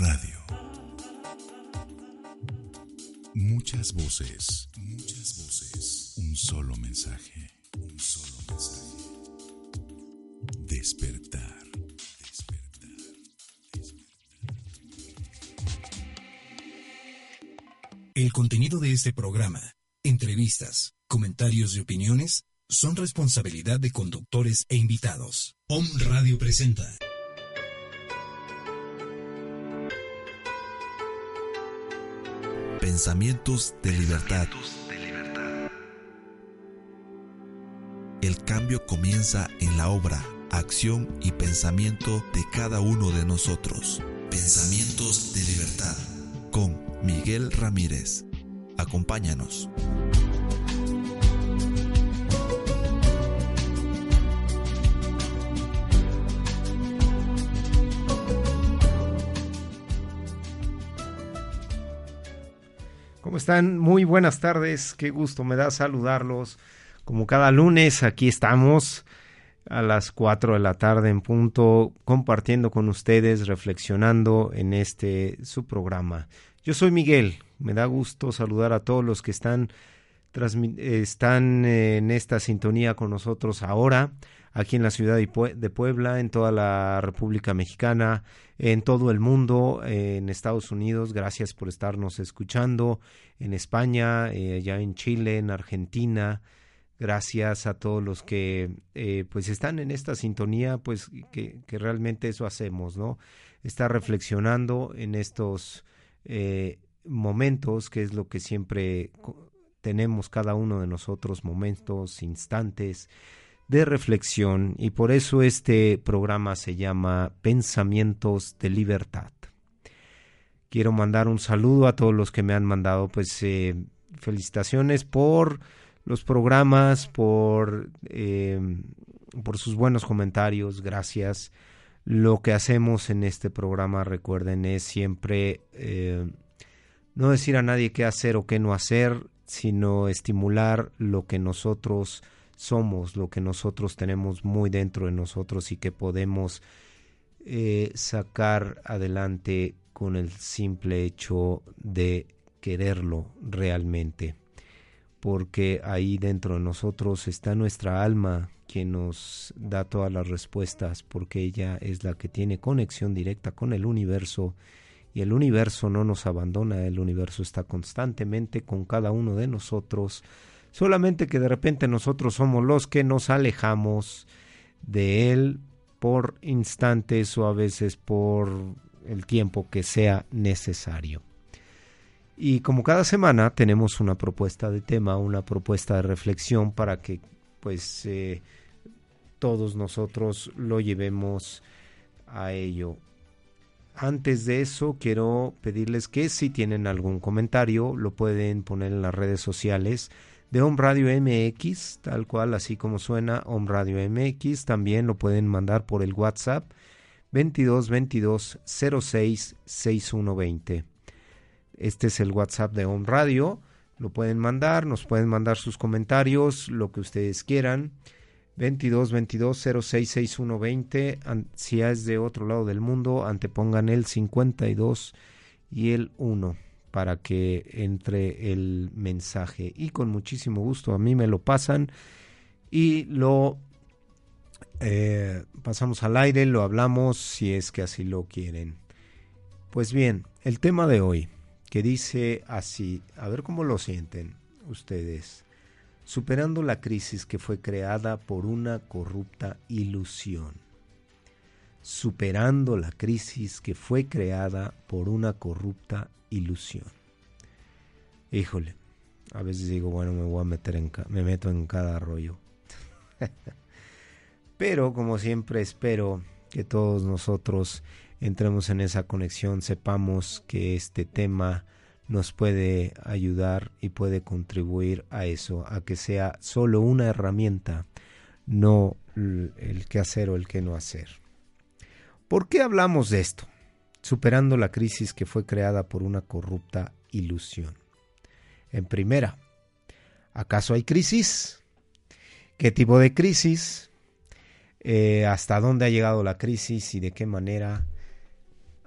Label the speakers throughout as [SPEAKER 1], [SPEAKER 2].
[SPEAKER 1] Radio. Muchas voces, muchas voces. Un solo mensaje, un solo mensaje. Despertar. Despertar. Despertar.
[SPEAKER 2] El contenido de este programa, entrevistas, comentarios y opiniones son responsabilidad de conductores e invitados. Om Radio presenta.
[SPEAKER 3] Pensamientos de libertad. El cambio comienza en la obra, acción y pensamiento de cada uno de nosotros. Pensamientos de libertad. Con Miguel Ramírez. Acompáñanos.
[SPEAKER 4] Muy buenas tardes, qué gusto me da saludarlos. Como cada lunes, aquí estamos a las 4 de la tarde en punto, compartiendo con ustedes, reflexionando en este su programa. Yo soy Miguel, me da gusto saludar a todos los que están, están en esta sintonía con nosotros ahora, aquí en la ciudad de Puebla, en toda la República Mexicana, en todo el mundo, en Estados Unidos. Gracias por estarnos escuchando, en España, eh, allá en Chile, en Argentina. Gracias a todos los que eh, pues están en esta sintonía, pues que, que, realmente eso hacemos, ¿no? Estar reflexionando en estos eh, momentos, que es lo que siempre tenemos cada uno de nosotros, momentos, instantes, de reflexión y por eso este programa se llama Pensamientos de Libertad. Quiero mandar un saludo a todos los que me han mandado pues eh, felicitaciones por los programas, por, eh, por sus buenos comentarios, gracias. Lo que hacemos en este programa, recuerden, es siempre eh, no decir a nadie qué hacer o qué no hacer, sino estimular lo que nosotros somos, lo que nosotros tenemos muy dentro de nosotros y que podemos eh, sacar adelante con el simple hecho de quererlo realmente. Porque ahí dentro de nosotros está nuestra alma que nos da todas las respuestas, porque ella es la que tiene conexión directa con el universo y el universo no nos abandona, el universo está constantemente con cada uno de nosotros solamente que de repente nosotros somos los que nos alejamos de Él por instantes o a veces por el tiempo que sea necesario. Y como cada semana tenemos una propuesta de tema, una propuesta de reflexión para que pues eh, todos nosotros lo llevemos a ello. Antes de eso, quiero pedirles que si tienen algún comentario, lo pueden poner en las redes sociales de Home Radio MX, tal cual, así como suena Home Radio MX. También lo pueden mandar por el WhatsApp 22 22 06 6120. Este es el WhatsApp de Home Radio. Lo pueden mandar, nos pueden mandar sus comentarios, lo que ustedes quieran. 22 22 06 6120. Si es de otro lado del mundo, antepongan el 52 y el 1 para que entre el mensaje y con muchísimo gusto a mí me lo pasan y lo eh, pasamos al aire, lo hablamos si es que así lo quieren. Pues bien, el tema de hoy que dice así, a ver cómo lo sienten ustedes, superando la crisis que fue creada por una corrupta ilusión. Superando la crisis que fue creada por una corrupta ilusión. Híjole, a veces digo, bueno, me voy a meter en, me meto en cada rollo. Pero como siempre espero que todos nosotros entremos en esa conexión, sepamos que este tema nos puede ayudar y puede contribuir a eso, a que sea solo una herramienta, no el que hacer o el que no hacer. ¿Por qué hablamos de esto? Superando la crisis que fue creada por una corrupta ilusión. En primera, ¿acaso hay crisis? ¿Qué tipo de crisis? Eh, ¿Hasta dónde ha llegado la crisis y de qué manera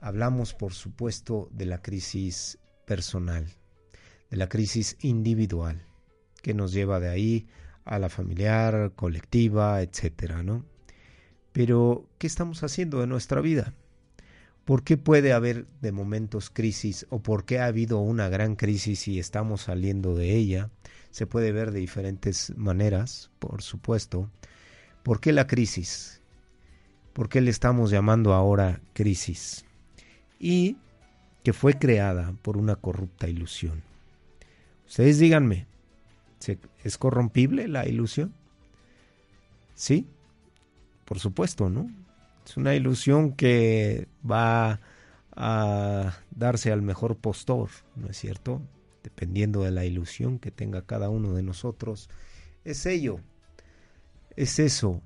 [SPEAKER 4] Hablamos, por supuesto, de la crisis personal, de la crisis individual, que nos lleva de ahí a la familiar, colectiva, etcétera, ¿no? Pero, ¿qué estamos haciendo de nuestra vida? ¿Por qué puede haber de momentos crisis o por qué ha habido una gran crisis y estamos saliendo de ella? Se puede ver de diferentes maneras, por supuesto. ¿Por qué la crisis? ¿Por qué le estamos llamando ahora crisis? Y que fue creada por una corrupta ilusión. Ustedes díganme, ¿es corrompible la ilusión? Sí, por supuesto, ¿no? Es una ilusión que va a darse al mejor postor, ¿no es cierto? Dependiendo de la ilusión que tenga cada uno de nosotros. Es ello, es eso,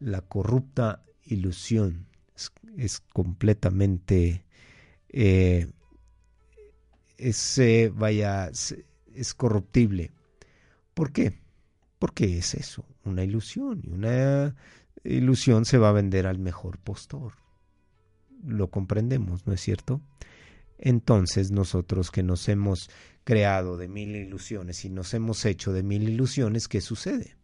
[SPEAKER 4] la corrupta ilusión. Es, completamente... Eh, es, eh, vaya, es corruptible. ¿Por qué? Porque es eso, una ilusión y una ilusión se va a vender al mejor postor. Lo comprendemos, ¿no es cierto? Entonces nosotros que nos hemos creado de mil ilusiones y nos hemos hecho de mil ilusiones, ¿qué sucede?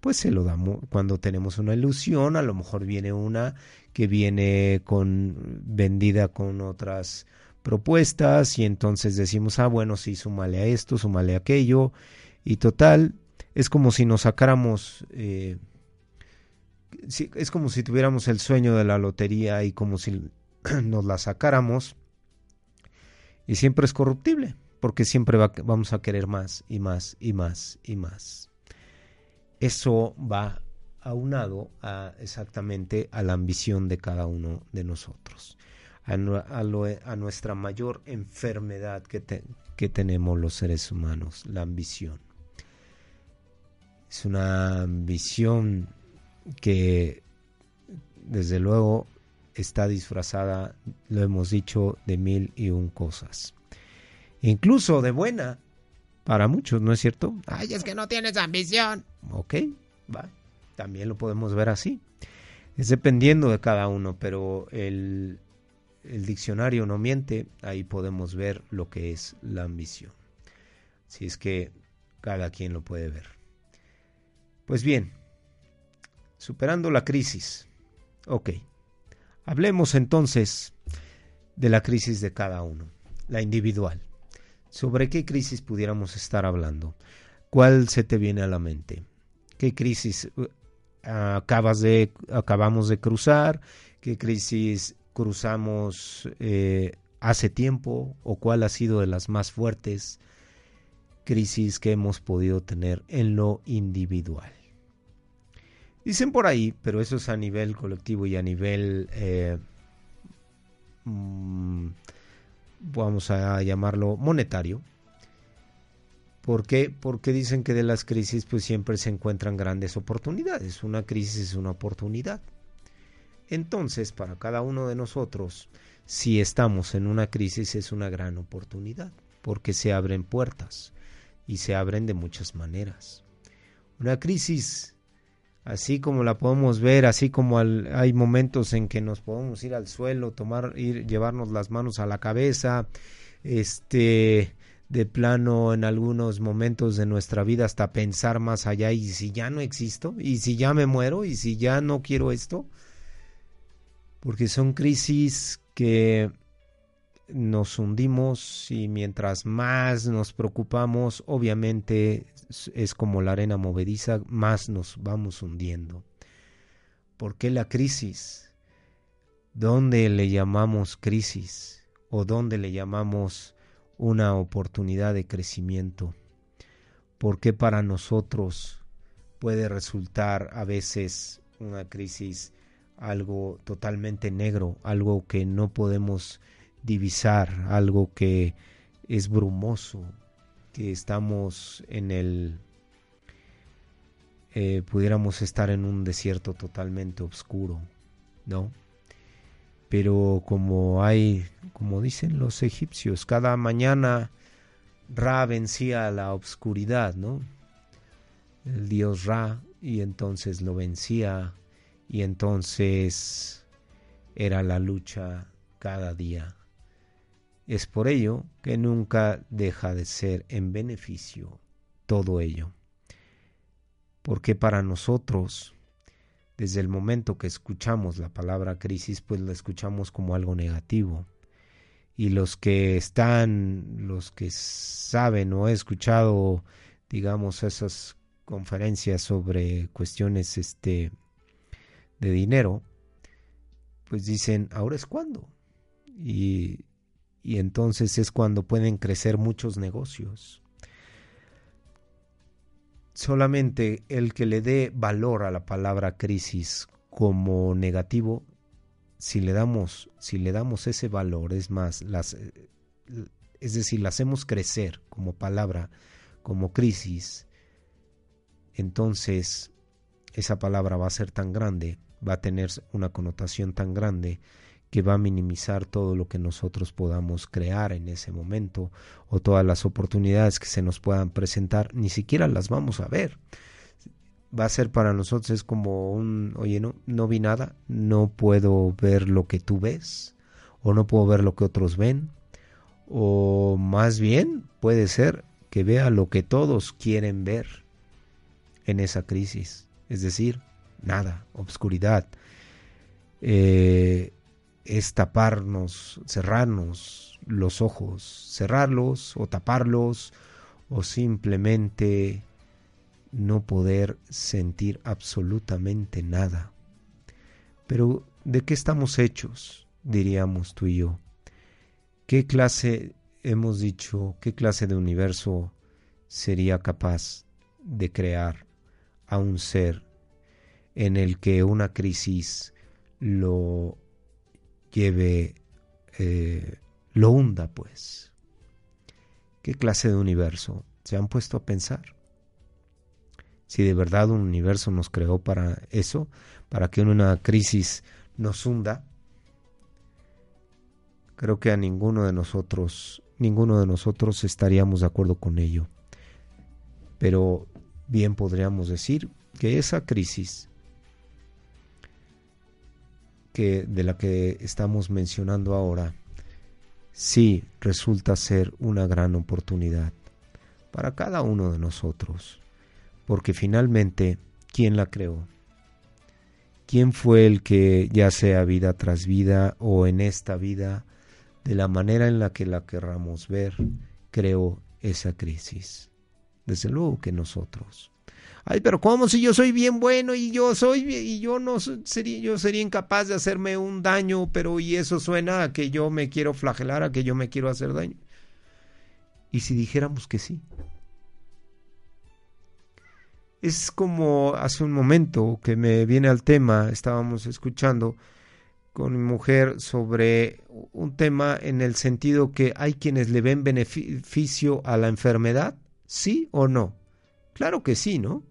[SPEAKER 4] Pues se lo damos cuando tenemos una ilusión, a lo mejor viene una que viene con vendida con otras propuestas y entonces decimos, ah, bueno, sí, súmale a esto, súmale a aquello y total, es como si nos sacáramos eh, es como si tuviéramos el sueño de la lotería y como si nos la sacáramos y siempre es corruptible porque siempre vamos a querer más y más y más y más. Eso va aunado exactamente a la ambición de cada uno de nosotros, a, nuestra mayor enfermedad que tenemos los seres humanos, la ambición. Es una ambición que desde luego está disfrazada, lo hemos dicho, de mil y un cosas. Incluso de buena, para muchos, ¿no es cierto?
[SPEAKER 5] Ay, es que no tienes ambición.
[SPEAKER 4] Ok, va, también lo podemos ver así. Es dependiendo de cada uno, pero el, el diccionario no miente, ahí podemos ver lo que es la ambición. Si es que cada quien lo puede ver. Pues bien, Superando la crisis. Ok. Hablemos entonces de la crisis de cada uno, la individual. ¿Sobre qué crisis pudiéramos estar hablando? ¿Cuál se te viene a la mente? ¿Qué crisis uh, acabas de, acabamos de cruzar? ¿Qué crisis cruzamos eh, hace tiempo? ¿O cuál ha sido de las más fuertes crisis que hemos podido tener en lo individual? Dicen por ahí, pero eso es a nivel colectivo y a nivel, eh, mm, vamos a llamarlo monetario. ¿Por qué? Porque dicen que de las crisis pues siempre se encuentran grandes oportunidades. Una crisis es una oportunidad. Entonces, para cada uno de nosotros, si estamos en una crisis es una gran oportunidad, porque se abren puertas y se abren de muchas maneras. Una crisis así como la podemos ver, así como hay momentos en que nos podemos ir al suelo, tomar, ir, llevarnos las manos a la cabeza, este, de plano en algunos momentos de nuestra vida hasta pensar más allá y si ya no existo, y si ya me muero, y si ya no quiero esto, porque son crisis que nos hundimos y mientras más nos preocupamos, obviamente es como la arena movediza, más nos vamos hundiendo. ¿Por qué la crisis? ¿Dónde le llamamos crisis? ¿O dónde le llamamos una oportunidad de crecimiento? ¿Por qué para nosotros puede resultar a veces una crisis algo totalmente negro, algo que no podemos divisar, algo que es brumoso, que estamos en el... Eh, pudiéramos estar en un desierto totalmente oscuro, ¿no? Pero como hay, como dicen los egipcios, cada mañana Ra vencía la obscuridad, ¿no? El dios Ra, y entonces lo vencía, y entonces era la lucha cada día. Es por ello que nunca deja de ser en beneficio todo ello. Porque para nosotros, desde el momento que escuchamos la palabra crisis, pues la escuchamos como algo negativo. Y los que están, los que saben o he escuchado, digamos, esas conferencias sobre cuestiones este, de dinero, pues dicen, ahora es cuando. Y, y entonces es cuando pueden crecer muchos negocios. Solamente el que le dé valor a la palabra crisis como negativo, si le damos, si le damos ese valor, es más, las, es decir, la hacemos crecer como palabra, como crisis, entonces esa palabra va a ser tan grande, va a tener una connotación tan grande que va a minimizar todo lo que nosotros podamos crear en ese momento o todas las oportunidades que se nos puedan presentar, ni siquiera las vamos a ver. Va a ser para nosotros es como un, oye, no, no vi nada, no puedo ver lo que tú ves o no puedo ver lo que otros ven o más bien puede ser que vea lo que todos quieren ver en esa crisis, es decir, nada, obscuridad. Eh, es taparnos, cerrarnos los ojos, cerrarlos o taparlos o simplemente no poder sentir absolutamente nada. Pero ¿de qué estamos hechos? diríamos tú y yo. ¿Qué clase, hemos dicho, qué clase de universo sería capaz de crear a un ser en el que una crisis lo lleve, eh, lo hunda, pues. ¿Qué clase de universo? ¿Se han puesto a pensar? Si de verdad un universo nos creó para eso, para que una crisis nos hunda, creo que a ninguno de nosotros, ninguno de nosotros estaríamos de acuerdo con ello. Pero bien podríamos decir que esa crisis que de la que estamos mencionando ahora sí resulta ser una gran oportunidad para cada uno de nosotros, porque finalmente, ¿quién la creó? ¿Quién fue el que, ya sea vida tras vida o en esta vida, de la manera en la que la querramos ver, creó esa crisis? Desde luego que nosotros. Ay, pero ¿cómo si yo soy bien bueno y yo soy y yo no sería yo sería incapaz de hacerme un daño, pero y eso suena a que yo me quiero flagelar, a que yo me quiero hacer daño? ¿Y si dijéramos que sí? Es como hace un momento que me viene al tema, estábamos escuchando con mi mujer sobre un tema en el sentido que hay quienes le ven beneficio a la enfermedad, ¿sí o no? Claro que sí, ¿no?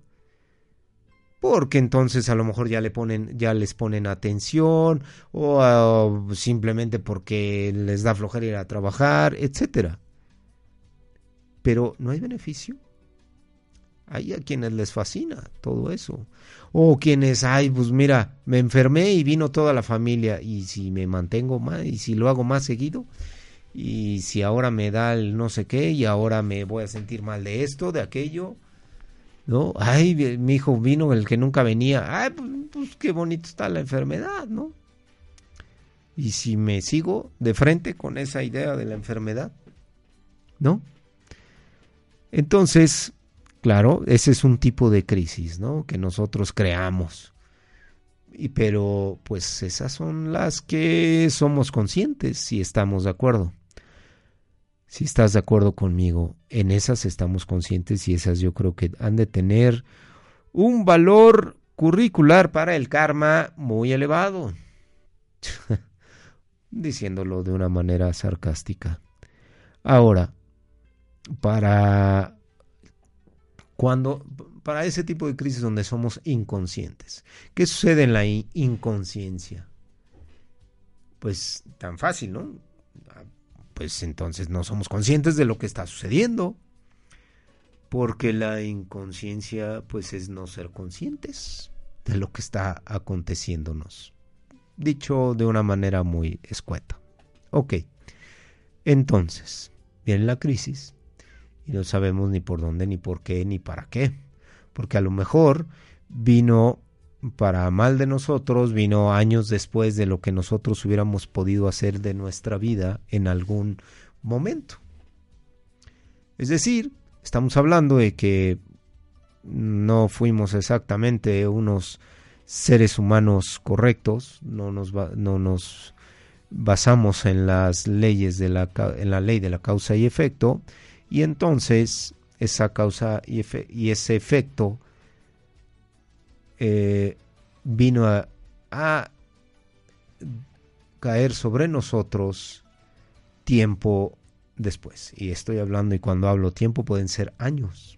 [SPEAKER 4] porque entonces a lo mejor ya le ponen ya les ponen atención o uh, simplemente porque les da flojera ir a trabajar, etcétera. Pero no hay beneficio. Hay a quienes les fascina todo eso. O quienes, ay, pues mira, me enfermé y vino toda la familia. Y si me mantengo más, y si lo hago más seguido, y si ahora me da el no sé qué, y ahora me voy a sentir mal de esto, de aquello, ¿no? Ay, mi hijo vino el que nunca venía. Ay, pues, pues, qué bonito está la enfermedad, ¿no? Y si me sigo de frente con esa idea de la enfermedad, ¿no? Entonces, claro, ese es un tipo de crisis, ¿no? Que nosotros creamos. Y pero pues esas son las que somos conscientes si estamos de acuerdo si estás de acuerdo conmigo, en esas estamos conscientes y esas yo creo que han de tener un valor curricular para el karma muy elevado. Diciéndolo de una manera sarcástica. Ahora, para cuando para ese tipo de crisis donde somos inconscientes. ¿Qué sucede en la inconsciencia? Pues tan fácil, ¿no? Pues entonces no somos conscientes de lo que está sucediendo. Porque la inconsciencia pues es no ser conscientes de lo que está aconteciéndonos. Dicho de una manera muy escueta. Ok. Entonces, viene la crisis y no sabemos ni por dónde, ni por qué, ni para qué. Porque a lo mejor vino para mal de nosotros, vino años después de lo que nosotros hubiéramos podido hacer de nuestra vida en algún momento. Es decir, estamos hablando de que no fuimos exactamente unos seres humanos correctos, no nos, no nos basamos en las leyes de la, en la ley de la causa y efecto, y entonces esa causa y, y ese efecto eh, vino a, a caer sobre nosotros tiempo después. Y estoy hablando, y cuando hablo tiempo pueden ser años.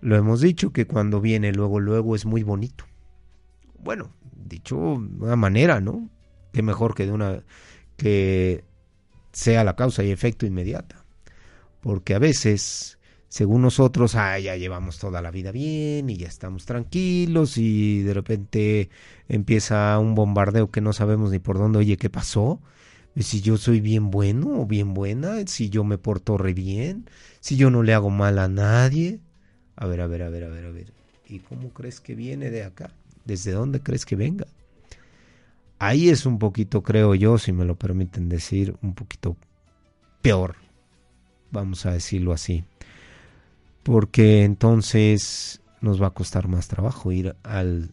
[SPEAKER 4] Lo hemos dicho que cuando viene luego, luego es muy bonito. Bueno, dicho de una manera, ¿no? Que mejor que de una que sea la causa y efecto inmediata. Porque a veces, según nosotros, ah, ya llevamos toda la vida bien y ya estamos tranquilos y de repente empieza un bombardeo que no sabemos ni por dónde, oye, ¿qué pasó? si yo soy bien bueno o bien buena, si yo me porto re bien, si yo no le hago mal a nadie. A ver, a ver, a ver, a ver, a ver. ¿Y cómo crees que viene de acá? ¿Desde dónde crees que venga? Ahí es un poquito, creo yo, si me lo permiten decir, un poquito peor. Vamos a decirlo así. Porque entonces nos va a costar más trabajo ir al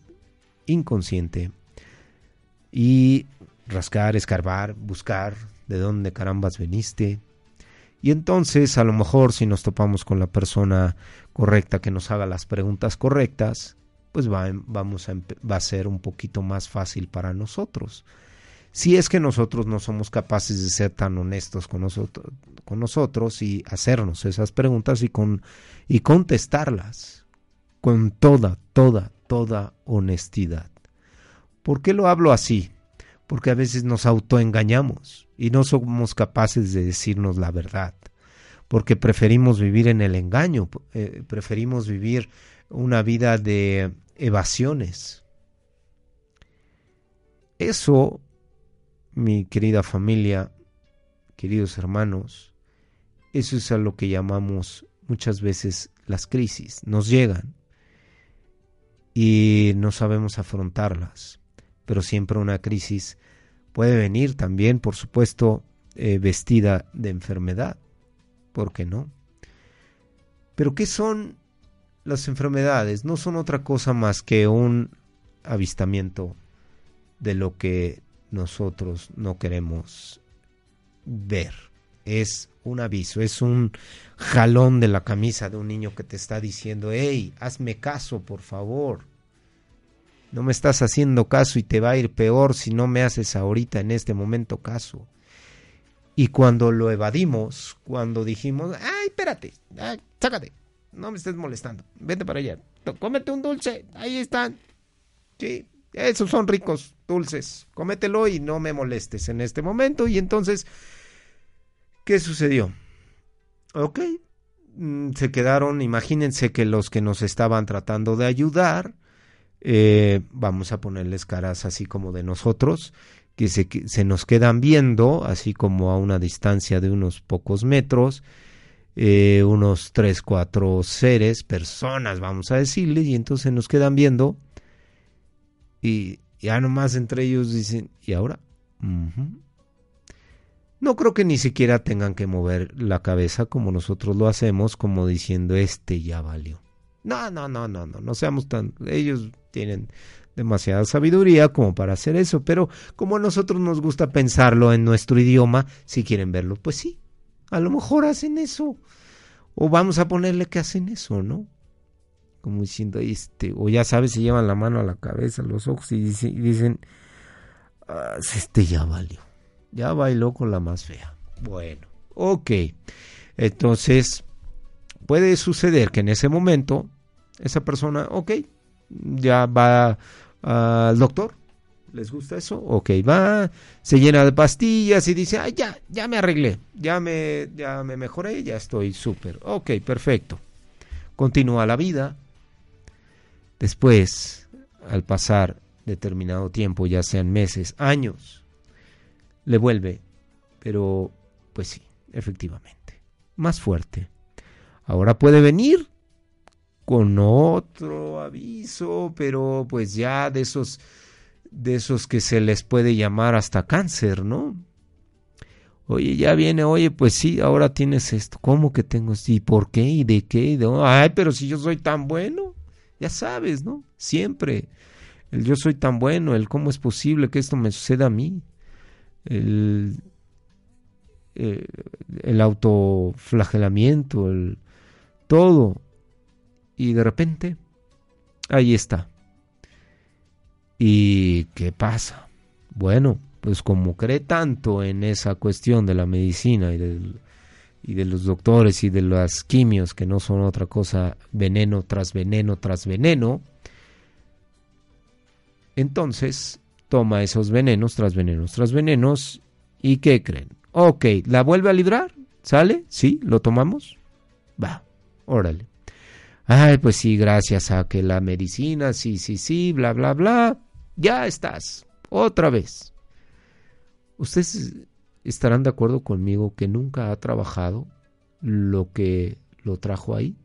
[SPEAKER 4] inconsciente y rascar, escarbar, buscar de dónde carambas veniste. Y entonces a lo mejor si nos topamos con la persona correcta que nos haga las preguntas correctas, pues va, vamos a, va a ser un poquito más fácil para nosotros. Si es que nosotros no somos capaces de ser tan honestos con nosotros, y hacernos esas preguntas y, con, y contestarlas con toda, toda, toda honestidad. ¿Por qué lo hablo así? porque a veces nos autoengañamos y no somos capaces de decirnos la verdad, porque preferimos vivir en el engaño, eh, preferimos vivir una vida de evasiones. Eso, mi querida familia, queridos hermanos, eso es a lo que llamamos muchas veces las crisis. Nos llegan y no sabemos afrontarlas pero siempre una crisis puede venir también, por supuesto, eh, vestida de enfermedad. ¿Por qué no? Pero ¿qué son las enfermedades? No son otra cosa más que un avistamiento de lo que nosotros no queremos ver. Es un aviso, es un jalón de la camisa de un niño que te está diciendo, hey, hazme caso, por favor no me estás haciendo caso y te va a ir peor si no me haces ahorita en este momento caso. Y cuando lo evadimos, cuando dijimos, ay, espérate, sácate, no me estés molestando, vete para allá, cómete un dulce, ahí están. Sí, esos son ricos dulces, cómetelo y no me molestes en este momento. Y entonces, ¿qué sucedió? Ok, mm, se quedaron, imagínense que los que nos estaban tratando de ayudar, eh, vamos a ponerles caras así como de nosotros, que se, nos quedan viendo, así como a una distancia de unos pocos metros, eh, unos tres, cuatro seres, personas, vamos a decirle, y entonces nos quedan viendo, y ya nomás entre ellos dicen, ¿y ahora? No creo que ni siquiera tengan que mover la cabeza como nosotros lo hacemos, como diciendo, este ya valió. No, no, no, no, no, no seamos tan... Ellos tienen demasiada sabiduría como para hacer eso, pero como a nosotros nos gusta pensarlo en nuestro idioma, si quieren verlo, pues sí, a lo mejor hacen eso. O vamos a ponerle que hacen eso, ¿no? Como diciendo, este, o ya sabes, se llevan la mano a la cabeza, los ojos y, dicen, ah, este ya valió, ya bailó con la más fea. Bueno, ok. Entonces, puede suceder que en ese momento esa persona, ok, ya va al doctor, ¿les gusta eso? Ok, va, se llena de pastillas y dice, ay, ya, ya me arreglé, ya me, ya me mejoré, ya estoy súper, ok, perfecto. Continúa la vida. Después, al pasar determinado tiempo, ya sean meses, años, le vuelve Pero, pues sí, efectivamente. Más fuerte. Ahora puede venir con otro aviso, pero pues ya de esos de esos que se les puede llamar hasta cáncer, ¿no? Oye, ya viene, oye, pues sí, ahora tienes esto. ¿Cómo que tengo? ¿Y por qué? ¿Y de qué? Ay, pero si yo soy tan bueno, ya sabes, ¿no? Siempre. El yo soy tan bueno, el cómo es posible que esto me suceda a mí. El, eh, el autoflagelamiento, el todo. Y de repente, ahí está. ¿Y qué pasa? Bueno, pues como cree tanto en esa cuestión de la medicina y, del, y de los doctores y de las quimios, que no son otra cosa veneno tras veneno tras veneno, entonces toma esos venenos tras venenos tras venenos y ¿qué creen? Ok, ¿la vuelve a librar? ¿Sale? ¿Sí? ¿Lo tomamos? Va, órale. Ay, pues sí, gracias a que la medicina, sí, sí, sí, bla, bla, bla ya estás, otra vez. Ustedes estarán de acuerdo conmigo que nunca ha trabajado lo que lo trajo ahí.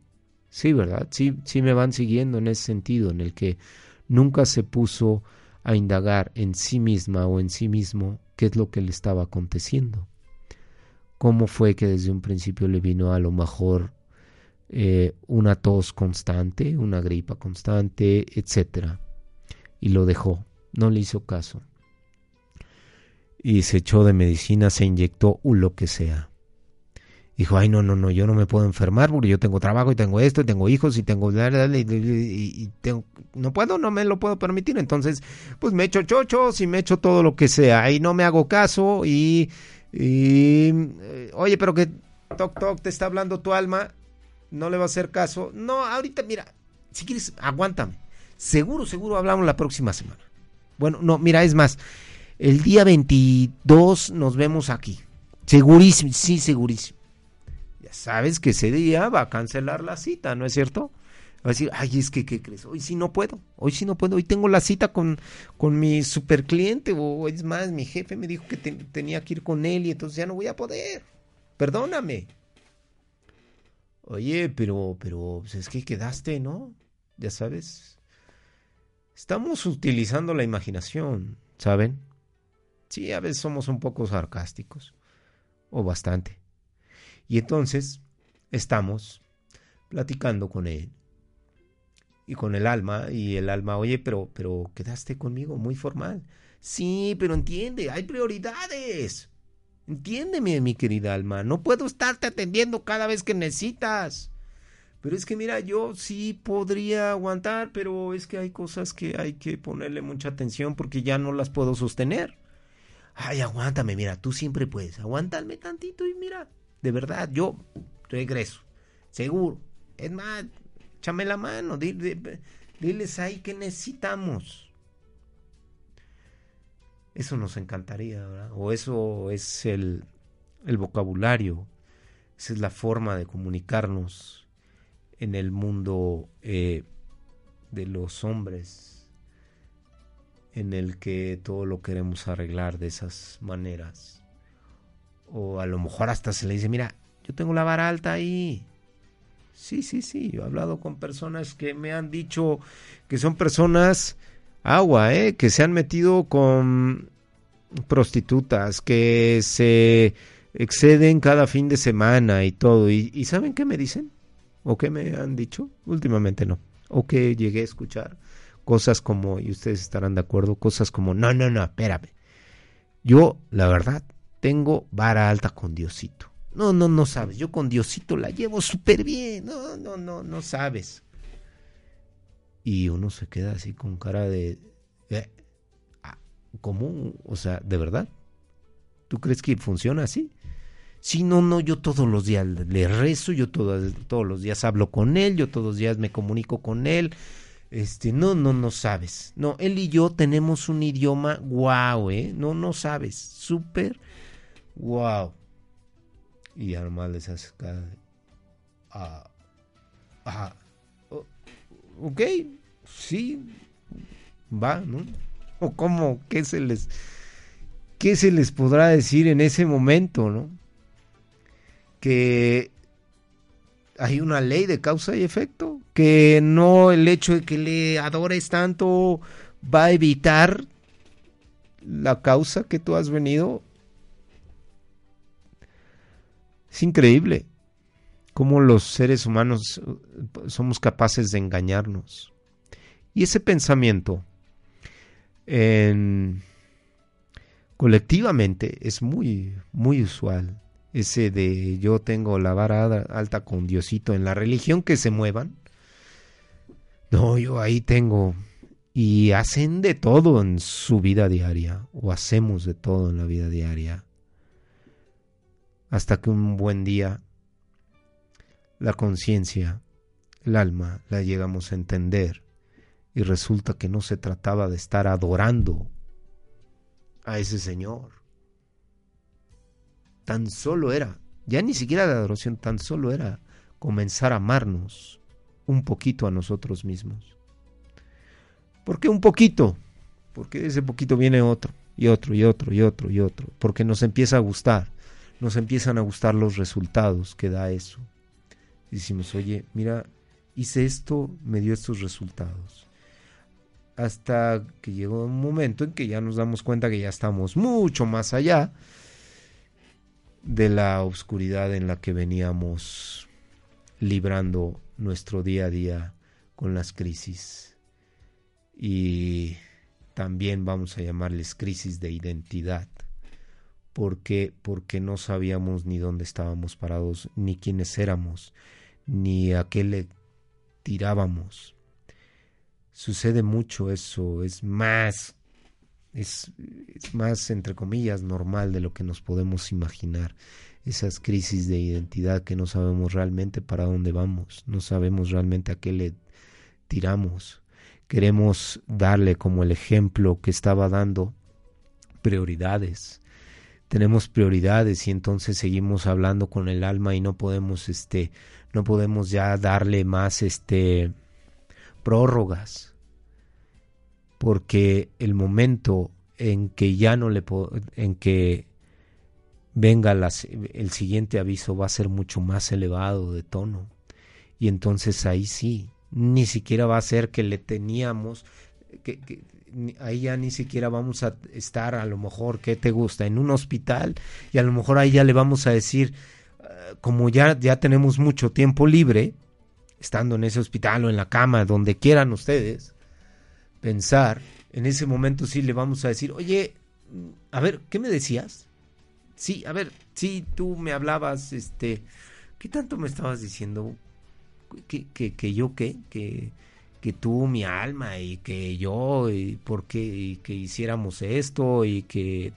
[SPEAKER 4] Sí, ¿verdad? Sí, sí me van siguiendo en ese sentido, en el que nunca se puso a indagar en sí misma o en sí mismo qué es lo que le estaba aconteciendo. ¿Cómo fue que desde un principio le vino a lo mejor eh, una tos constante, una gripa constante, etcétera? y lo dejó, no le hizo caso. Y se echó de medicina, se inyectó o lo que sea. Dijo, ay, no, no, no, yo no me puedo enfermar porque yo tengo trabajo y tengo esto, y tengo hijos y tengo... Y, tengo no puedo, no me lo puedo permitir. Entonces, pues me echo chochos y me echo todo lo que sea y no me hago caso y... y eh, oye, pero que toc, toc, te está hablando tu alma, no le va a hacer caso. No, ahorita, mira, si quieres, aguántame Seguro, seguro hablamos la próxima semana. Bueno, no, mira, es más, el día 22 nos vemos aquí. Segurísimo, sí, segurísimo. Ya sabes que ese día va a cancelar la cita, ¿no es cierto? Va a decir, ay, es que, ¿qué crees? Hoy sí no puedo, hoy sí no puedo, hoy tengo la cita con, con mi super cliente, o es más, mi jefe me dijo que tenía que ir con él y entonces ya no voy a poder. Perdóname. Oye, pero, pero, pues es que quedaste, ¿no? Ya sabes, Estamos utilizando la imaginación, ¿saben? Sí, a veces somos un poco sarcásticos, o bastante. Y entonces estamos platicando con él y con el alma, y el alma, oye, pero, pero quedaste conmigo muy formal. Sí, pero entiende, hay prioridades. Entiéndeme, mi querida alma, no puedo estarte atendiendo cada vez que necesitas. Pero es que mira, yo sí podría aguantar, pero es que hay cosas que hay que ponerle mucha atención porque ya no las puedo sostener. Ay, aguántame, mira, tú siempre puedes. Aguántame tantito y mira, de verdad, yo regreso. Seguro. Es más, échame la mano, diles ahí que necesitamos. Eso nos encantaría, ¿verdad? O eso es el, el vocabulario, esa es la forma de comunicarnos en el mundo eh, de los hombres, en el que todo lo queremos arreglar de esas maneras. O a lo mejor hasta se le dice, mira, yo tengo la vara alta ahí. Sí, sí, sí, yo he hablado con personas que me han dicho que son personas agua, ¿eh? que se han metido con prostitutas, que se exceden cada fin de semana y todo. ¿Y, saben qué me dicen? ¿O qué me han dicho? Últimamente no. O que llegué a escuchar cosas como, y ustedes estarán de acuerdo, cosas como, no, no, no, espérame. Yo, la verdad, tengo vara alta con Diosito. No, no, no sabes. Yo con Diosito la llevo súper bien. No, no, no, no sabes. Y uno se queda así con cara de... Eh, ah, ¿Cómo? O sea, ¿de verdad? ¿Tú crees que funciona así? Sí, no, no, yo todos los días le rezo, yo todos, todos los días hablo con él, yo todos los días me comunico con él. Este, no, no, no sabes. No, él y yo tenemos un idioma guau, ¿eh? No, no sabes. Súper guau. Y además les hace. Ah, ah, ok, sí, va, ¿no? O cómo, qué se les... ¿qué se les podrá decir en ese momento, no? Que hay una ley de causa y efecto, que no el hecho de que le adores tanto va a evitar la causa que tú has venido. Es increíble cómo los seres humanos eh, somos capaces de engañarnos. Y ese pensamiento en, colectivamente es muy, muy usual. Ese de yo tengo la vara alta con Diosito en la religión que se muevan. No, yo ahí tengo. Y hacen de todo en su vida diaria, o hacemos de todo en la vida diaria. Hasta que un buen día la conciencia, el alma, la llegamos a entender y resulta que no se trataba de estar adorando a ese Señor. Tan solo era, ya ni siquiera de adoración, tan solo era comenzar a amarnos un poquito a nosotros mismos. ¿Por qué un poquito? Porque ese poquito viene otro, y otro, y otro, y otro, y otro. Porque nos empieza a gustar, nos empiezan a gustar los resultados que da eso. Decimos, oye, mira, hice esto, me dio estos resultados hasta que llegó un momento en que ya nos damos cuenta que ya estamos mucho más allá de la oscuridad en la que veníamos librando nuestro día a día con las crisis. Y también vamos a llamarles crisis de identidad. porque Porque no sabíamos ni dónde estábamos parados, ni quiénes éramos, ni a qué le tirábamos sucede mucho eso, es más, es, más, entre comillas, normal de lo que nos podemos imaginar. Esas crisis de identidad que no sabemos realmente para dónde vamos, no sabemos realmente a qué le tiramos. Queremos darle como el ejemplo que estaba dando prioridades. Tenemos prioridades y entonces seguimos hablando con el alma y no podemos este no podemos ya darle más este prórrogas, porque el momento en que ya no le en que venga el siguiente aviso va a ser mucho más elevado de tono. Y entonces ahí sí ni siquiera va a ser que le teníamos que, ahí ya ni siquiera vamos a estar a lo mejor que te gusta en un hospital y a lo mejor ahí ya le vamos a decir ah, como ya ya tenemos mucho tiempo libre estando en ese hospital o en la cama, donde quieran ustedes, pensar, en ese momento sí le vamos a decir, oye, a ver, ¿qué me decías? Sí, a ver, sí, tú me hablabas, este, ¿qué tanto me estabas diciendo? ¿Que, que, que yo qué? Que, que tú, mi alma, y que yo, y por qué, y que hiciéramos esto, y que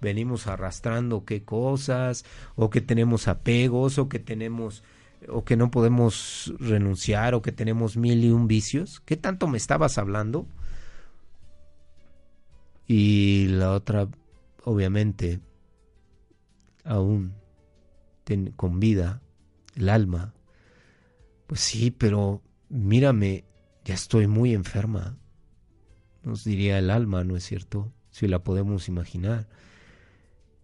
[SPEAKER 4] venimos arrastrando qué cosas, o que tenemos apegos, o que tenemos o que no podemos renunciar o que tenemos mil y un vicios. ¿Qué tanto me estabas hablando? Y la otra, obviamente, aún con vida, el alma. Pues sí, pero mírame, ya estoy muy enferma. Nos diría el alma, ¿no es cierto? Si la podemos imaginar.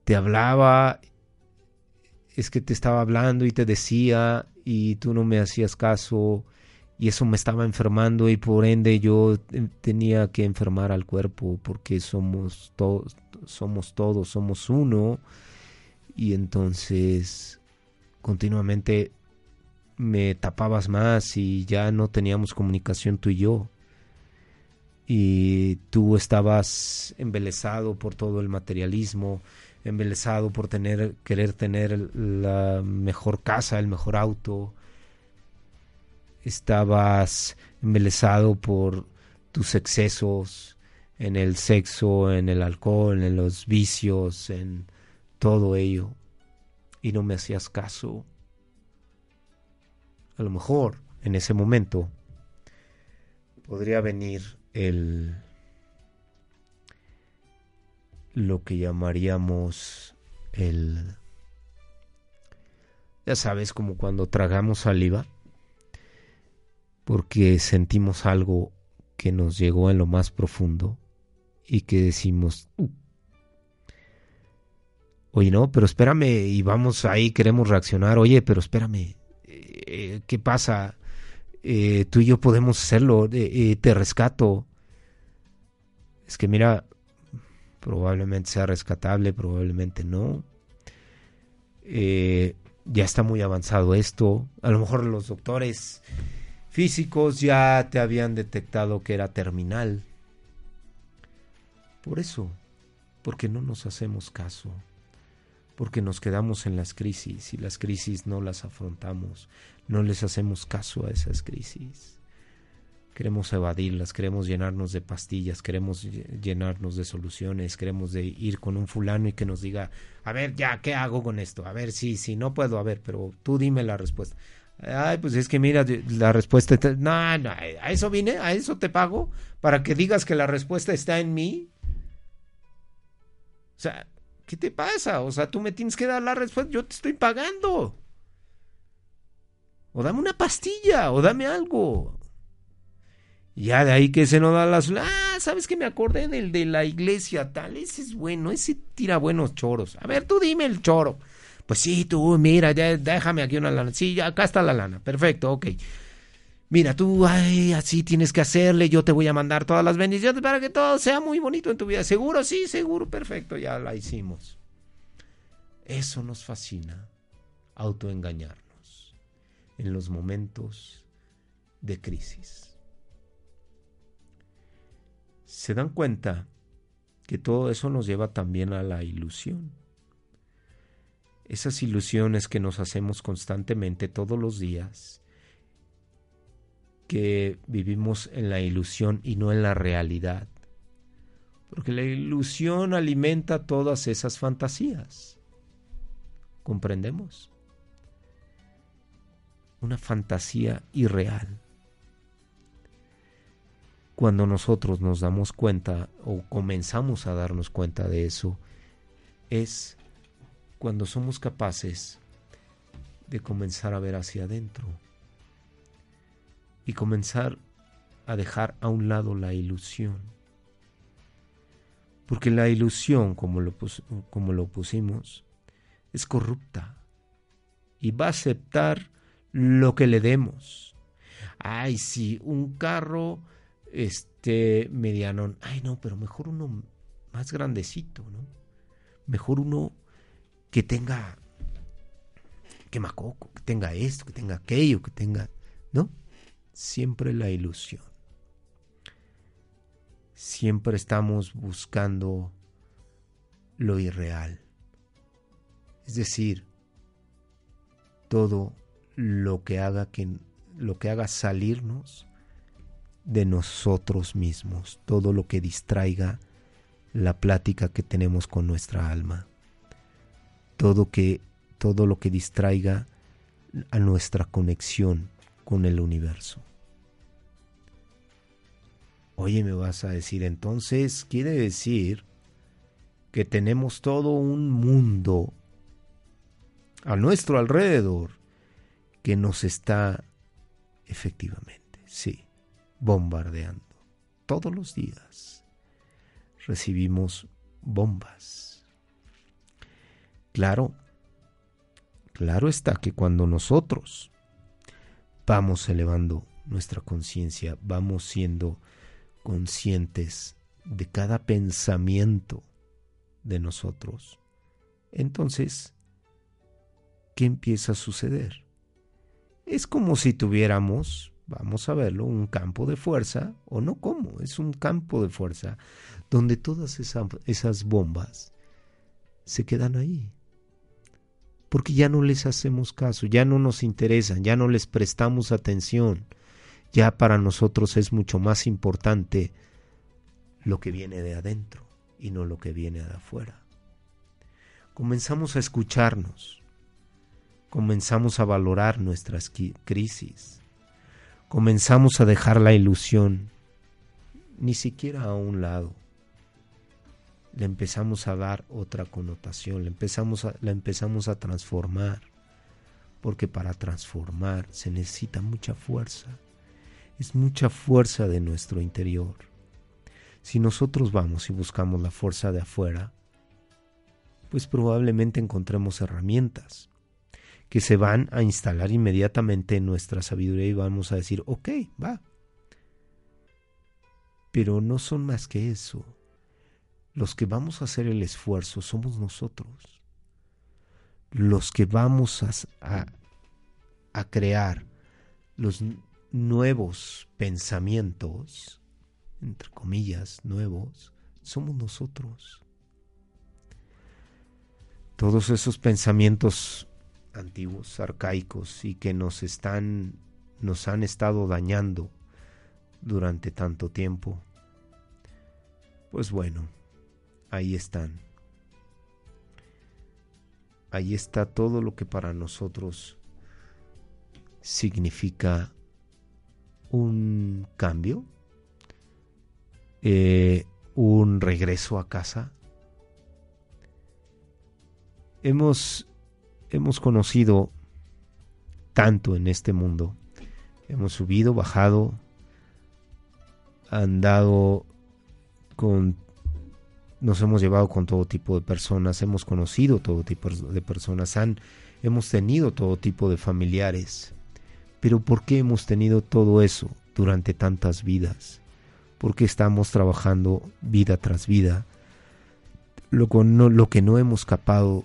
[SPEAKER 4] Te hablaba es que te estaba hablando y te decía y tú no me hacías caso y eso me estaba enfermando y por ende yo tenía que enfermar al cuerpo porque somos todos somos todos somos uno y entonces continuamente me tapabas más y ya no teníamos comunicación tú y yo y tú estabas embelesado por todo el materialismo embelesado por tener, querer tener la mejor casa, el mejor auto. Estabas embelesado por tus excesos en el sexo, en el alcohol, en los vicios, en todo ello. Y no me hacías caso. A lo mejor en ese momento podría venir el lo que llamaríamos el... Ya sabes, como cuando tragamos saliva, porque sentimos algo que nos llegó en lo más profundo y que decimos, uh, Oye, no, pero espérame, y vamos ahí, queremos reaccionar. Oye, pero espérame, eh, ¿qué pasa? Eh, tú y yo podemos hacerlo, eh, te rescato. Es que mira, probablemente sea rescatable, probablemente no. Ya está muy avanzado esto. A lo mejor los doctores físicos ya te habían detectado que era terminal. Por eso, porque no nos hacemos caso, porque nos quedamos en las crisis y las crisis no las afrontamos, no les hacemos caso a esas crisis. Queremos evadirlas, queremos llenarnos de pastillas, queremos lle- llenarnos de soluciones, queremos de ir con un fulano y que nos diga, a ver, ya, ¿qué hago con esto? A ver, sí, sí, no puedo, a ver, pero tú dime la respuesta. Ay, pues es que mira, la respuesta está... No, no, a eso vine, a eso te pago, para que digas que la respuesta está en mí. O sea, ¿qué te pasa? O sea, tú me tienes que dar la respuesta, yo te estoy pagando. O dame una pastilla, o dame algo. Ya de ahí que se nos da las... Ah, ¿sabes que me acordé del de la iglesia tal? Ese es bueno, ese tira buenos choros. A ver, tú dime el choro. Pues sí, tú, mira, ya, déjame aquí una lana. Sí, ya, acá está la lana. Perfecto, ok. Mira, tú, ay, así tienes que hacerle. Yo te voy a mandar todas las bendiciones para que todo sea muy bonito en tu vida. ¿Seguro? Sí, seguro. Perfecto, ya la hicimos. Eso nos fascina, autoengañarnos en los momentos de crisis. Se dan cuenta que todo eso nos lleva también a la ilusión. Esas ilusiones que nos hacemos constantemente todos los días, que vivimos en la ilusión y no en la realidad. Porque la ilusión alimenta todas esas fantasías. ¿Comprendemos? Una fantasía irreal. Cuando nosotros nos damos cuenta o comenzamos a darnos cuenta de eso, es cuando somos capaces de comenzar a ver hacia adentro y comenzar a dejar a un lado la ilusión. Porque la ilusión, como lo, como lo pusimos, es corrupta y va a aceptar lo que le demos. Ay, sí, un carro este mediano. Ay, no, pero mejor uno más grandecito, ¿no? Mejor uno que tenga que macoco, que tenga esto, que tenga aquello, que tenga, ¿no? Siempre la ilusión. Siempre estamos buscando lo irreal. Es decir, todo lo que haga que lo que haga salirnos de nosotros mismos, todo lo que distraiga la plática que tenemos con nuestra alma. Todo que todo lo que distraiga a nuestra conexión con el universo. Oye, me vas a decir, entonces quiere decir que tenemos todo un mundo a nuestro alrededor que nos está efectivamente, sí, bombardeando. Todos los días recibimos bombas. Claro, claro está que cuando nosotros vamos elevando nuestra conciencia, vamos siendo conscientes de cada pensamiento de nosotros, entonces, ¿qué empieza a suceder? Es como si tuviéramos, vamos a verlo, un campo de fuerza, o no como, es un campo de fuerza, donde todas esa- esas bombas se quedan ahí. Porque ya no les hacemos caso, ya no nos interesan, ya no les prestamos atención. Ya para nosotros es mucho más importante lo que viene de adentro y no lo que viene de afuera. Comenzamos a escucharnos, comenzamos a valorar nuestras crisis, comenzamos a dejar la ilusión ni siquiera a un lado. Le empezamos a dar otra connotación, le empezamos a, la empezamos a transformar, porque para transformar se necesita mucha fuerza, es mucha fuerza de nuestro interior. Si nosotros vamos y buscamos la fuerza de afuera, pues probablemente encontremos herramientas que se van a instalar inmediatamente en nuestra sabiduría y vamos a decir, ok, va. Pero no son más que eso. Los que vamos a hacer el esfuerzo somos nosotros. Los que vamos a, a, crear los nuevos pensamientos, entre comillas, nuevos, somos nosotros. Todos esos pensamientos antiguos, arcaicos y que nos están nos han estado dañando durante tanto tiempo. Pues bueno, ahí están. Ahí está todo lo que para nosotros significa un cambio, eh, un regreso a casa. Hemos, hemos conocido tanto en este mundo. Hemos subido, bajado, andado con nos hemos llevado con todo tipo de personas, hemos conocido todo tipo de personas, han, hemos tenido todo tipo de familiares. Pero ¿por qué hemos tenido todo eso durante tantas vidas? ¿Por qué estamos trabajando vida tras vida? Lo, lo que no hemos capado,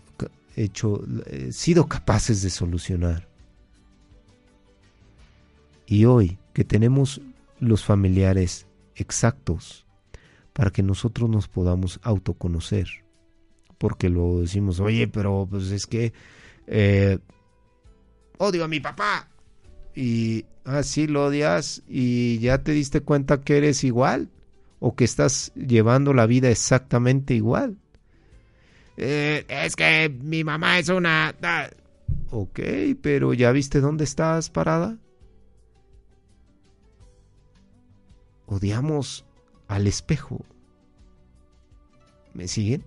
[SPEAKER 4] hecho, eh, sido capaces de solucionar. Y hoy que tenemos los familiares exactos para que nosotros nos podamos autoconocer. Porque lo decimos, oye, pero pues es que eh, odio a mi papá. Y así lo odias y ya te diste cuenta que eres igual o que estás llevando la vida exactamente igual.
[SPEAKER 5] Eh, es que mi mamá es una...
[SPEAKER 4] Ok, pero ¿ya viste dónde estás parada? Odiamos al espejo. ¿Me siguen?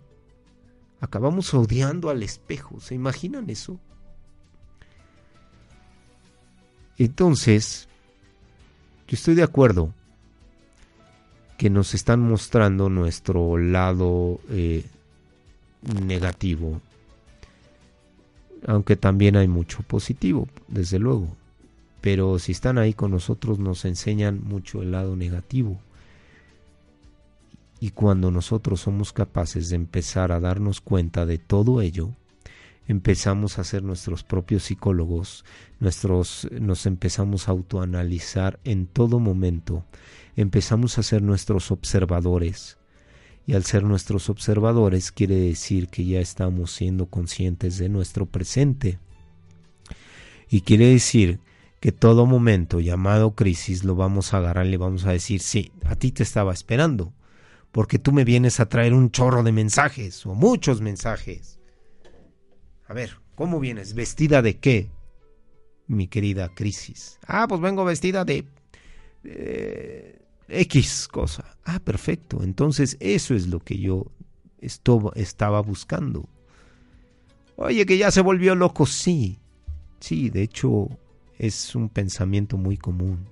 [SPEAKER 4] Acabamos odiando al espejo. ¿Se imaginan eso? Entonces, yo estoy de acuerdo que nos están mostrando nuestro lado eh, negativo, aunque también hay mucho positivo, desde luego. Pero si están ahí con nosotros nos enseñan mucho el lado negativo. Y cuando nosotros somos capaces de empezar a darnos cuenta de todo ello, empezamos a ser nuestros propios psicólogos, nuestros, nos empezamos a autoanalizar en todo momento, empezamos a ser nuestros observadores. Y al ser nuestros observadores quiere decir que ya estamos siendo conscientes de nuestro presente. Y quiere decir que todo momento llamado crisis lo vamos a agarrar y le vamos a decir, sí, a ti te estaba esperando, porque tú me vienes a traer un chorro de mensajes o muchos mensajes. A ver, ¿cómo vienes? ¿Vestida de qué? Mi querida crisis. Ah, pues vengo vestida de... X cosa. Ah, perfecto. Entonces eso es lo que yo estaba buscando. Oye, que ya se volvió loco. Sí, sí, de hecho es un pensamiento muy común.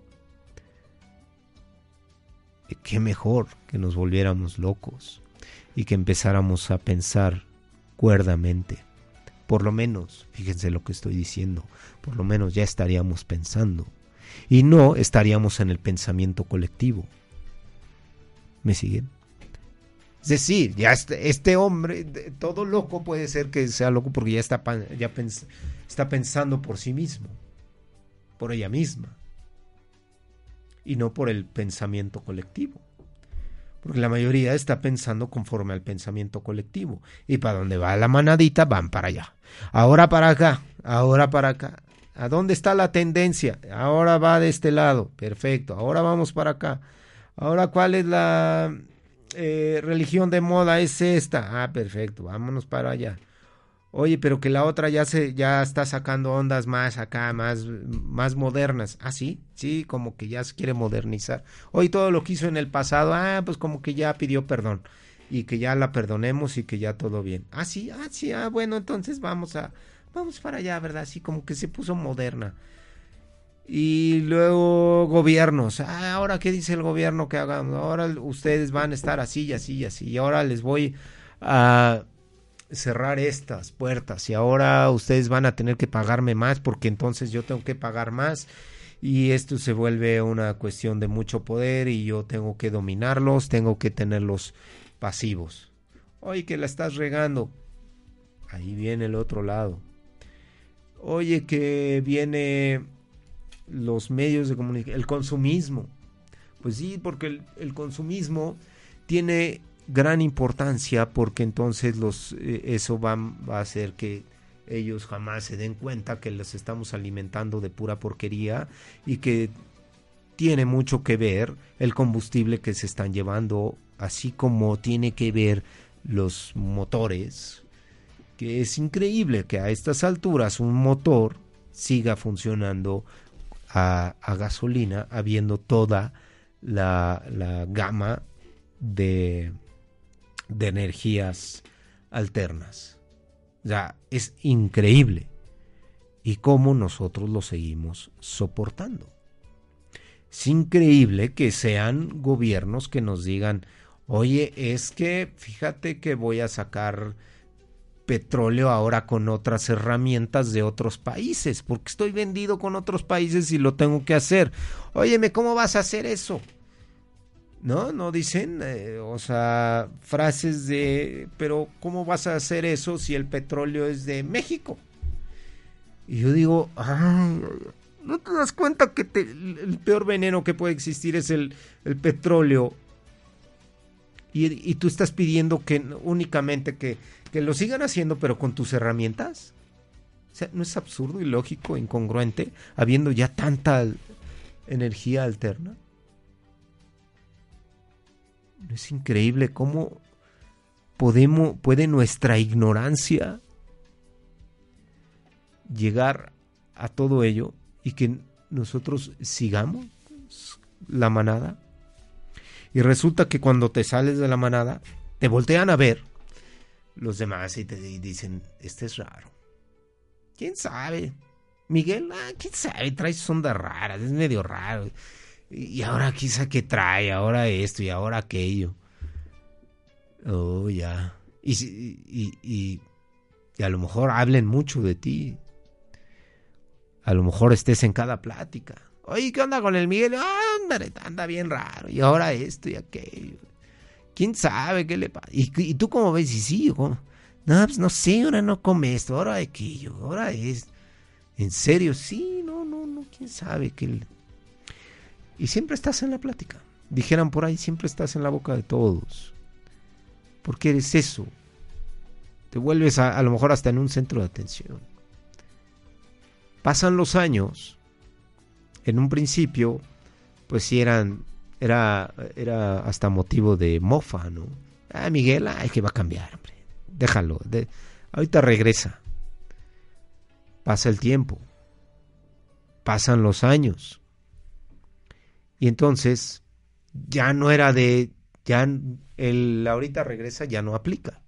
[SPEAKER 4] Qué mejor que nos volviéramos locos y que empezáramos a pensar cuerdamente. Por lo menos, fíjense lo que estoy diciendo, por lo menos ya estaríamos pensando y no estaríamos en el pensamiento colectivo. ¿Me siguen? Es decir, ya este, este hombre, todo loco puede ser que sea loco porque ya está, ya está pensando por sí mismo, por ella misma, y no por el pensamiento colectivo. Porque la mayoría está pensando conforme al pensamiento colectivo. Y para donde va la manadita, van para allá. Ahora para acá, ahora para acá. ¿A dónde está la tendencia? Ahora va de este lado. Perfecto. Ahora vamos para acá. Ahora, ¿cuál es la eh, religión de moda? Es esta. Ah, perfecto. Vámonos para allá. Oye, pero que la otra ya se ya está sacando ondas más acá, más más modernas. Ah, sí, sí, como que ya se quiere modernizar. Hoy todo lo que hizo en el pasado, ah, pues como que ya pidió perdón y que ya la perdonemos y que ya todo bien. Ah, sí, ah, sí, ah, bueno, entonces vamos a vamos para allá, ¿verdad? Así como que se puso moderna. Y luego gobiernos. Ah, ahora qué dice el gobierno que hagamos. Ahora ustedes van a estar así y así y así. Y ahora les voy a cerrar estas puertas y ahora ustedes van a tener que pagarme más porque entonces yo tengo que pagar más y esto se vuelve una cuestión de mucho poder y yo tengo que dominarlos, tengo que tenerlos pasivos. Oye, que la estás regando. Ahí viene el otro lado. Oye, que viene los medios de comunicación, el consumismo. Pues sí, porque el, el consumismo tiene gran importancia porque entonces los, eh, eso va, va, a hacer que ellos jamás se den cuenta que los estamos alimentando de pura porquería y que tiene mucho que ver el combustible que se están llevando, así como tiene que ver los motores, que es increíble que a estas alturas un motor siga funcionando a, a gasolina, habiendo toda la, la gama de, de energías alternas. Sea, es increíble. Y cómo nosotros lo seguimos soportando. Es increíble que sean gobiernos que nos digan, oye, es que fíjate que voy a sacar petróleo ahora con otras herramientas de otros países, porque estoy vendido con otros países y lo tengo que hacer. Óyeme, ¿cómo vas a hacer eso? ¿No? No dicen, eh, o sea, frases de, pero ¿cómo vas a hacer eso si el petróleo es de México? Y yo digo, ay, ¿no te das cuenta que el peor veneno que puede existir es el, el petróleo? Y, y, tú estás pidiendo que únicamente que, que lo sigan haciendo, pero con tus herramientas. O sea, ¿no es absurdo, ilógico, incongruente, habiendo ya tanta energía alterna? Es increíble cómo podemos, puede nuestra ignorancia llegar a todo ello y que nosotros sigamos la manada. Y resulta que cuando te sales de la manada, te voltean a ver los demás y te dicen, este es raro. ¿Quién sabe? Miguel, ah, ¿quién sabe? Traes ondas raras, es medio raro y ahora quizá que trae, ahora esto y ahora aquello. Oh, ya. Y, y, y, y, a lo mejor hablen mucho de ti. A lo mejor estés en cada plática. Oye, ¿qué onda con el Miguel? anda, anda bien raro. Y ahora esto y aquello. ¿Quién sabe qué le pasa? ¿Y, tú cómo ves? Y sí, ¿cómo? No, pues no sé, ahora no come esto, ahora aquello, ahora es... ¿En serio? Sí, no, no, no, quién sabe qué le y siempre estás en la plática. Dijeran por ahí, siempre estás en la boca de todos. Porque eres eso. Te vuelves a, a lo mejor hasta en un centro de atención. Pasan los años. En un principio, pues sí eran, era, era hasta motivo de mofa, ¿no? Ah, Miguel, ay, que va a cambiar, hombre. Déjalo. De, ahorita regresa. Pasa el tiempo. Pasan los años y entonces ya no era de, ya el ahorita regresa ya no aplica.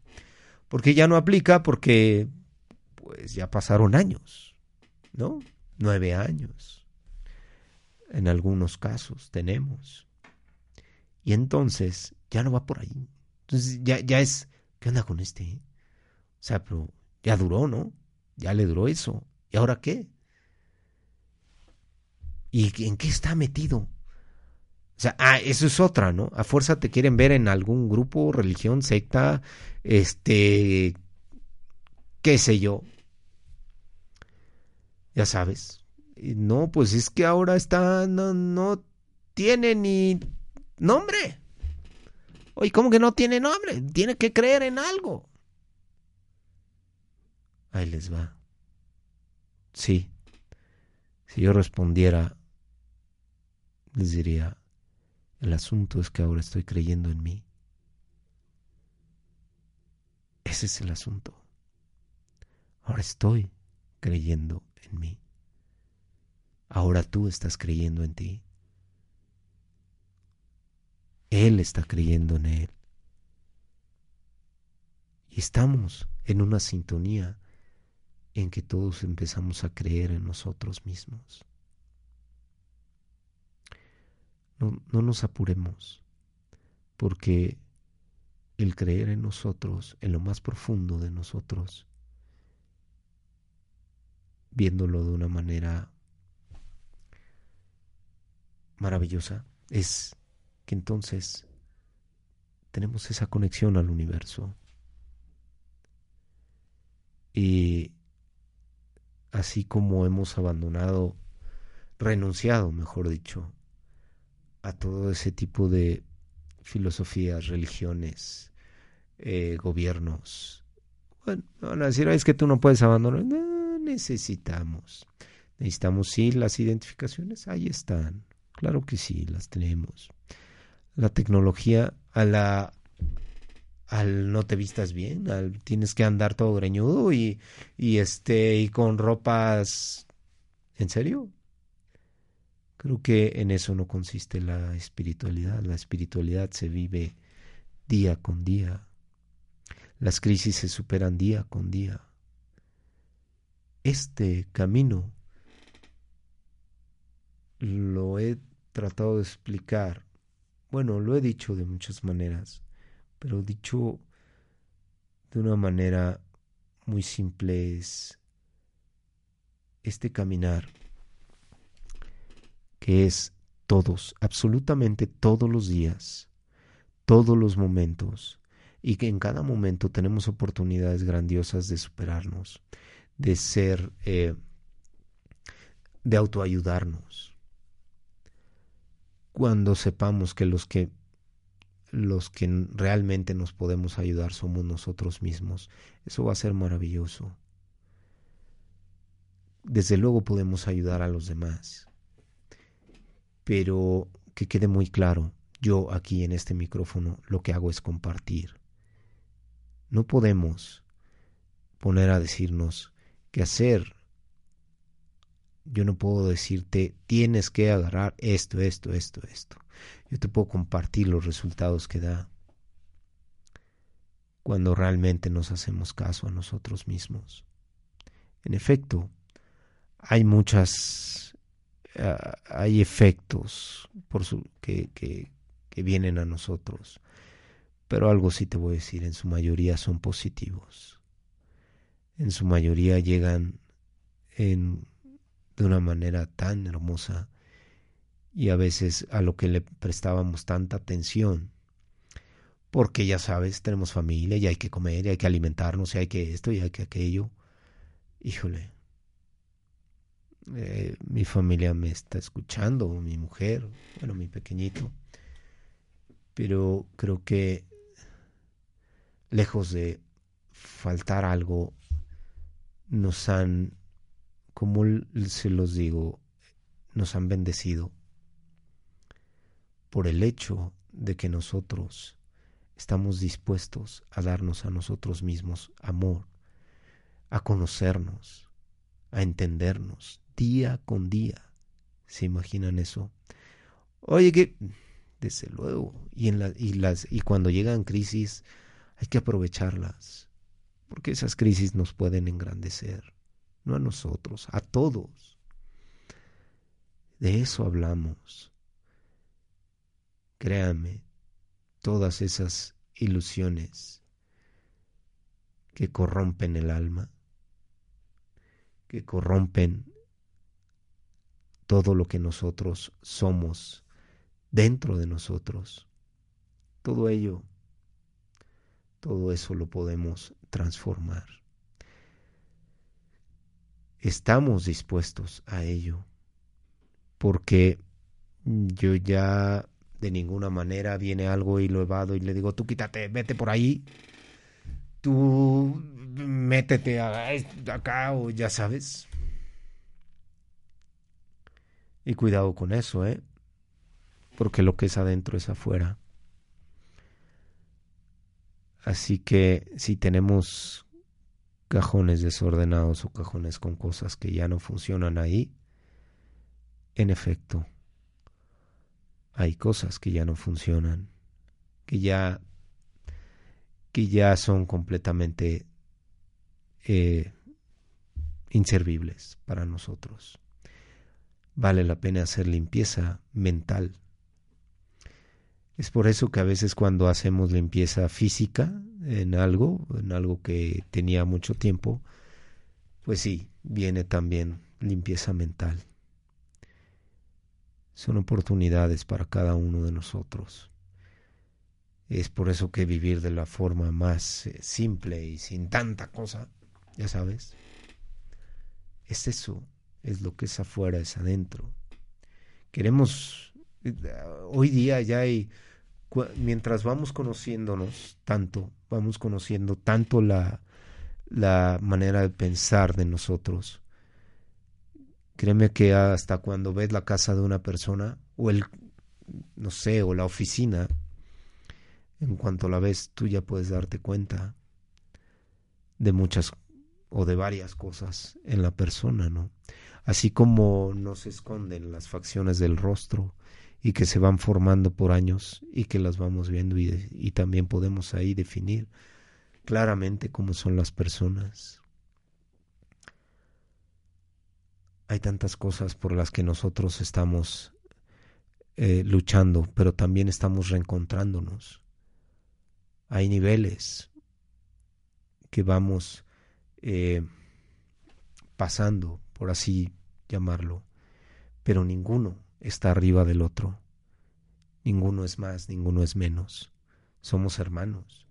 [SPEAKER 4] ¿Por qué ya no aplica? Porque pues ya pasaron años, ¿no? Nueve años. En algunos casos tenemos. Y entonces ya no va por ahí. Entonces ya, ya es, ¿qué onda con este? O sea, pero ya duró, ¿no? Ya le duró eso. ¿Y ahora qué? ¿Y en qué está metido? O sea, ah, eso es otra, ¿no? A fuerza te quieren ver en algún grupo, religión, secta, este, qué sé yo. Ya sabes. No, pues es que ahora está, no, no tiene ni nombre. Oye, ¿cómo que no tiene nombre? Tiene que creer en algo. Ahí les va. Sí. Si yo respondiera, les diría, el asunto es que ahora estoy creyendo en mí. Ese es el asunto. Ahora estoy creyendo en mí. Ahora tú estás creyendo en ti. Él está creyendo en Él. Y estamos en una sintonía en que todos empezamos a creer en nosotros mismos. No, no nos apuremos, porque el creer en nosotros, en lo más profundo de nosotros, viéndolo de una manera maravillosa, es que entonces tenemos esa conexión al universo. Y así como hemos abandonado, renunciado, mejor dicho, a todo ese tipo de filosofías, religiones, eh, gobiernos. Bueno, van a decir, es que tú no puedes abandonar. No, necesitamos. Necesitamos, sí, las identificaciones, ahí están. Claro que sí, las tenemos. La tecnología, a la al no te vistas bien, al tienes que andar todo greñudo y, y este y con ropas ¿En serio? Creo que en eso no consiste la espiritualidad. La espiritualidad se vive día con día. Las crisis se superan día con día. Este camino lo he tratado de explicar. Bueno, lo he dicho de muchas maneras, pero dicho de una manera muy simple es este caminar que es todos, absolutamente todos los días, todos los momentos, y que en cada momento tenemos oportunidades grandiosas de superarnos, de ser, eh, de autoayudarnos. Cuando sepamos que los que los que realmente nos podemos ayudar somos nosotros mismos, eso va a ser maravilloso. Desde luego podemos ayudar a los demás, pero que quede muy claro, yo aquí en este micrófono lo que hago es compartir. No podemos poner a decirnos qué hacer. Yo no puedo decirte tienes que agarrar esto, esto, esto, esto. Yo te puedo compartir los resultados que da cuando realmente nos hacemos caso a nosotros mismos. En efecto, hay muchas hay efectos por su, que, que, que vienen a nosotros, pero algo sí te voy a decir, en su mayoría son positivos. En su mayoría llegan en, de una manera tan hermosa y a veces a lo que le prestábamos tanta atención. Porque ya sabes, tenemos familia y hay que comer y hay que alimentarnos y hay que esto y hay que aquello. Híjole, eh, mi familia me está escuchando, mi mujer, bueno, mi pequeñito, pero creo que lejos de faltar algo, nos han, como se los digo, nos han bendecido por el hecho de que nosotros estamos dispuestos a darnos a nosotros mismos amor, a conocernos, a entendernos, día con día. ¿Se imaginan eso? Oye, que desde luego, y, en y, cuando llegan crisis hay que aprovecharlas, porque esas crisis nos pueden engrandecer, no a nosotros, a todos. De eso hablamos. Créanme, todas esas ilusiones que corrompen el alma, que corrompen todo lo que nosotros somos dentro de nosotros. Todo ello, todo eso lo podemos transformar. Estamos dispuestos a ello, porque yo ya de ninguna manera viene algo y lo evado y le digo, tú quítate, vete por ahí, tú métete acá o ya sabes. Y cuidado con eso, ¿eh? Porque lo que es adentro es afuera. Así que si tenemos cajones desordenados o cajones con cosas que ya no funcionan ahí, en efecto, hay cosas que ya no funcionan, que ya, que ya son completamente eh, inservibles para nosotros vale la pena hacer limpieza mental. Es por eso que a veces cuando hacemos limpieza física en algo, en algo que tenía mucho tiempo, pues sí, viene también limpieza mental. Son oportunidades para cada uno de nosotros. Es por eso que vivir de la forma más eh, simple y sin tanta cosa, ya sabes, es eso, es lo que es afuera, es adentro. Queremos, eh, hoy día ya hay, mientras vamos conociéndonos tanto, vamos conociendo tanto la, la manera de pensar de nosotros. Créeme que hasta cuando ves la casa de una persona o el, no sé, o la oficina, en cuanto la ves tú ya puedes darte cuenta de muchas o de varias cosas en la persona, ¿no? Así como no se esconden las facciones del rostro y que se van formando por años y que las vamos viendo y, también podemos ahí definir claramente cómo son las personas. Hay tantas cosas por las que nosotros estamos eh, luchando, pero también estamos reencontrándonos. Hay niveles que vamos eh, pasando, por así llamarlo, pero ninguno está arriba del otro. Ninguno es más, ninguno es menos. Somos hermanos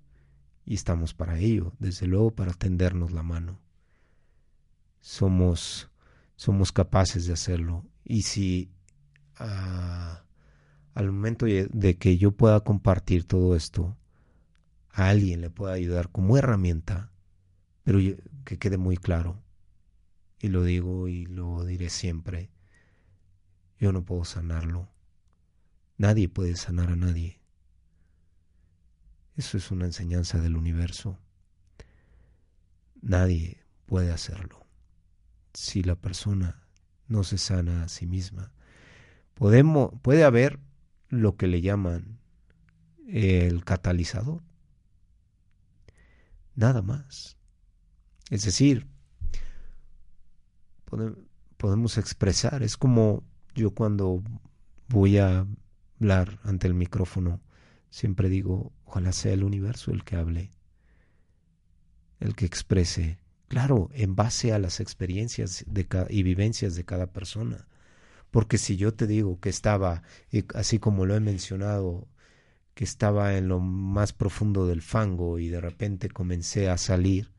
[SPEAKER 4] y estamos para ello, desde luego para tendernos la mano. Somos, somos capaces de hacerlo. Y si ah, al momento de que yo pueda compartir todo esto, a alguien le pueda ayudar como herramienta, pero que quede muy claro, y lo digo y lo diré siempre, yo no puedo sanarlo. Nadie puede sanar a nadie. Eso es una enseñanza del universo. Nadie puede hacerlo. Si la persona no se sana a sí misma, podemos, puede haber lo que le llaman el catalizador. Nada más. Es decir, podemos expresar, es como yo cuando voy a hablar ante el micrófono, siempre digo, ojalá sea el universo el que hable, el que exprese, claro, en base a las experiencias y vivencias de cada persona. Porque si yo te digo que estaba, así como lo he mencionado, que estaba en lo más profundo del fango y de repente comencé a salir,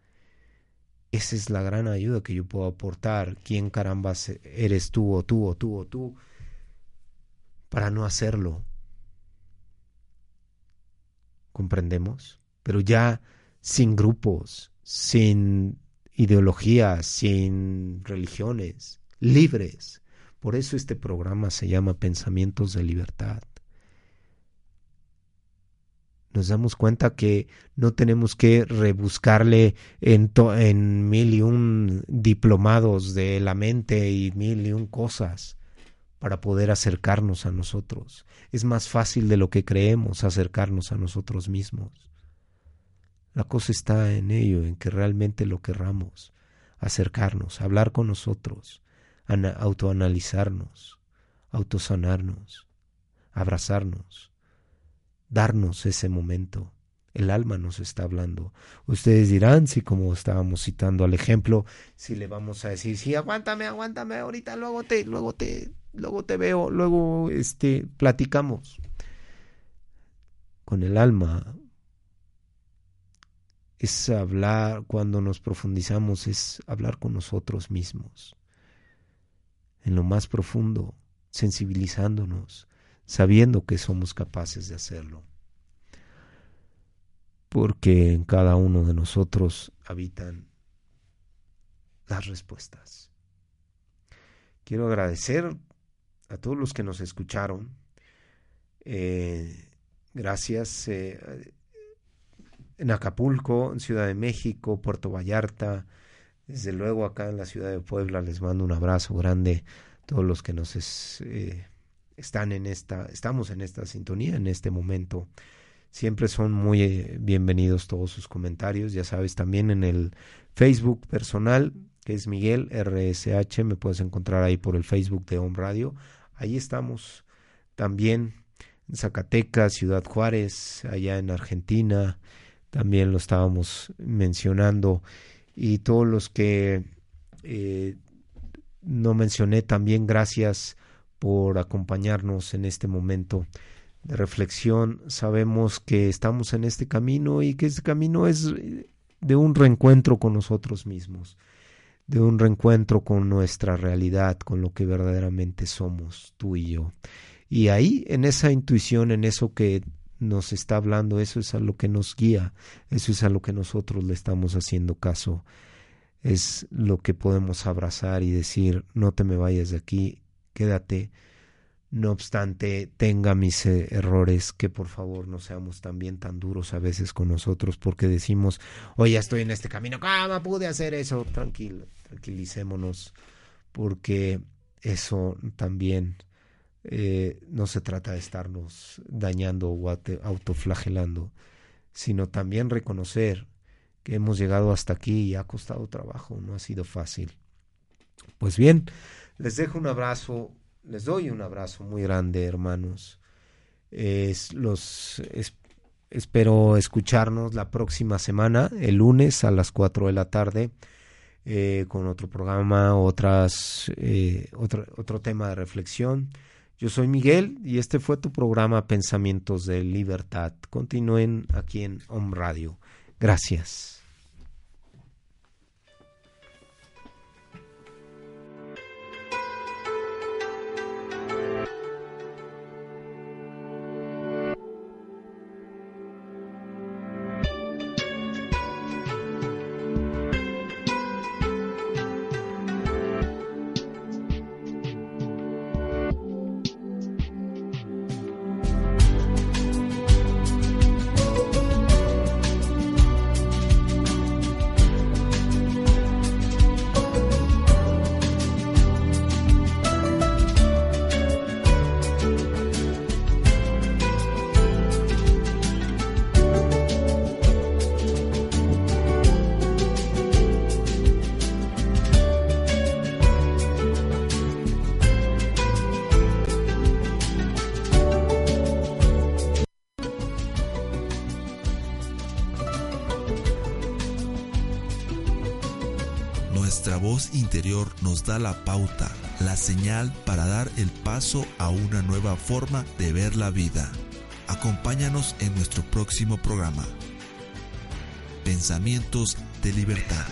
[SPEAKER 4] esa es la gran ayuda que yo puedo aportar. ¿Quién caramba eres tú o tú o tú o tú? Para no hacerlo. ¿Comprendemos? Pero ya sin grupos, sin ideologías, sin religiones, libres. Por eso este programa se llama Pensamientos de Libertad. Nos damos cuenta que no tenemos que rebuscarle en, en mil y un diplomados de la mente y mil y un cosas para poder acercarnos a nosotros. Es más fácil de lo que creemos acercarnos a nosotros mismos. La cosa está en ello, en que realmente lo querramos, acercarnos, hablar con nosotros, autoanalizarnos, autosanarnos, abrazarnos, darnos ese momento. El alma nos está hablando. Ustedes dirán, si como estábamos citando al ejemplo, si le vamos a decir, sí, aguántame, aguántame, ahorita luego te, luego te, luego te veo, luego este platicamos. Con el alma es hablar cuando nos profundizamos es hablar con nosotros mismos. En lo más profundo, sensibilizándonos, sabiendo que somos capaces de hacerlo porque en cada uno de nosotros habitan las respuestas. Quiero agradecer a todos los que nos escucharon. Eh, gracias eh, en Acapulco, en Ciudad de México, Puerto Vallarta, desde luego acá en la ciudad de Puebla les mando un abrazo grande a todos los que nos eh, están en esta, estamos en esta sintonía en este momento. Siempre son muy eh, bienvenidos todos sus comentarios. Ya sabes, también en el Facebook personal, que es Miguel RSH, me puedes encontrar ahí por el Facebook de Home Radio. Ahí estamos también en Zacatecas, Ciudad Juárez, allá en Argentina, también lo estábamos mencionando, y todos los que eh, no mencioné también, gracias por acompañarnos en este momento de reflexión. Sabemos que estamos en este camino y que este camino es de un reencuentro con nosotros mismos, de un reencuentro con nuestra realidad, con lo que verdaderamente somos, tú y yo. Y ahí, en esa intuición, en eso que nos está hablando, eso es a lo que nos guía, eso es a lo que nosotros le estamos haciendo caso, es lo que podemos abrazar y decir, no te me vayas de aquí, quédate, no obstante tenga mis eh, errores, que por favor no seamos también tan duros a veces con nosotros porque decimos, oye, ya estoy en este camino, ¿cómo pude hacer eso? Tranquilo, tranquilicémonos, porque eso también eh, no se trata de estarnos dañando o autoflagelando, sino también reconocer que hemos llegado hasta aquí y ha costado trabajo, no ha sido fácil. Pues bien, les dejo un abrazo, les doy un abrazo muy grande, hermanos. Es, los espero escucharnos la próxima semana, el lunes a las 4 de la tarde, eh, con otro programa, otras, eh, otro, otro tema de reflexión. Yo soy Miguel y este fue tu programa Pensamientos de Libertad. Continúen aquí en Home Radio. Gracias.
[SPEAKER 3] Forma de ver la vida. Acompáñanos en nuestro próximo programa. Pensamientos de libertad.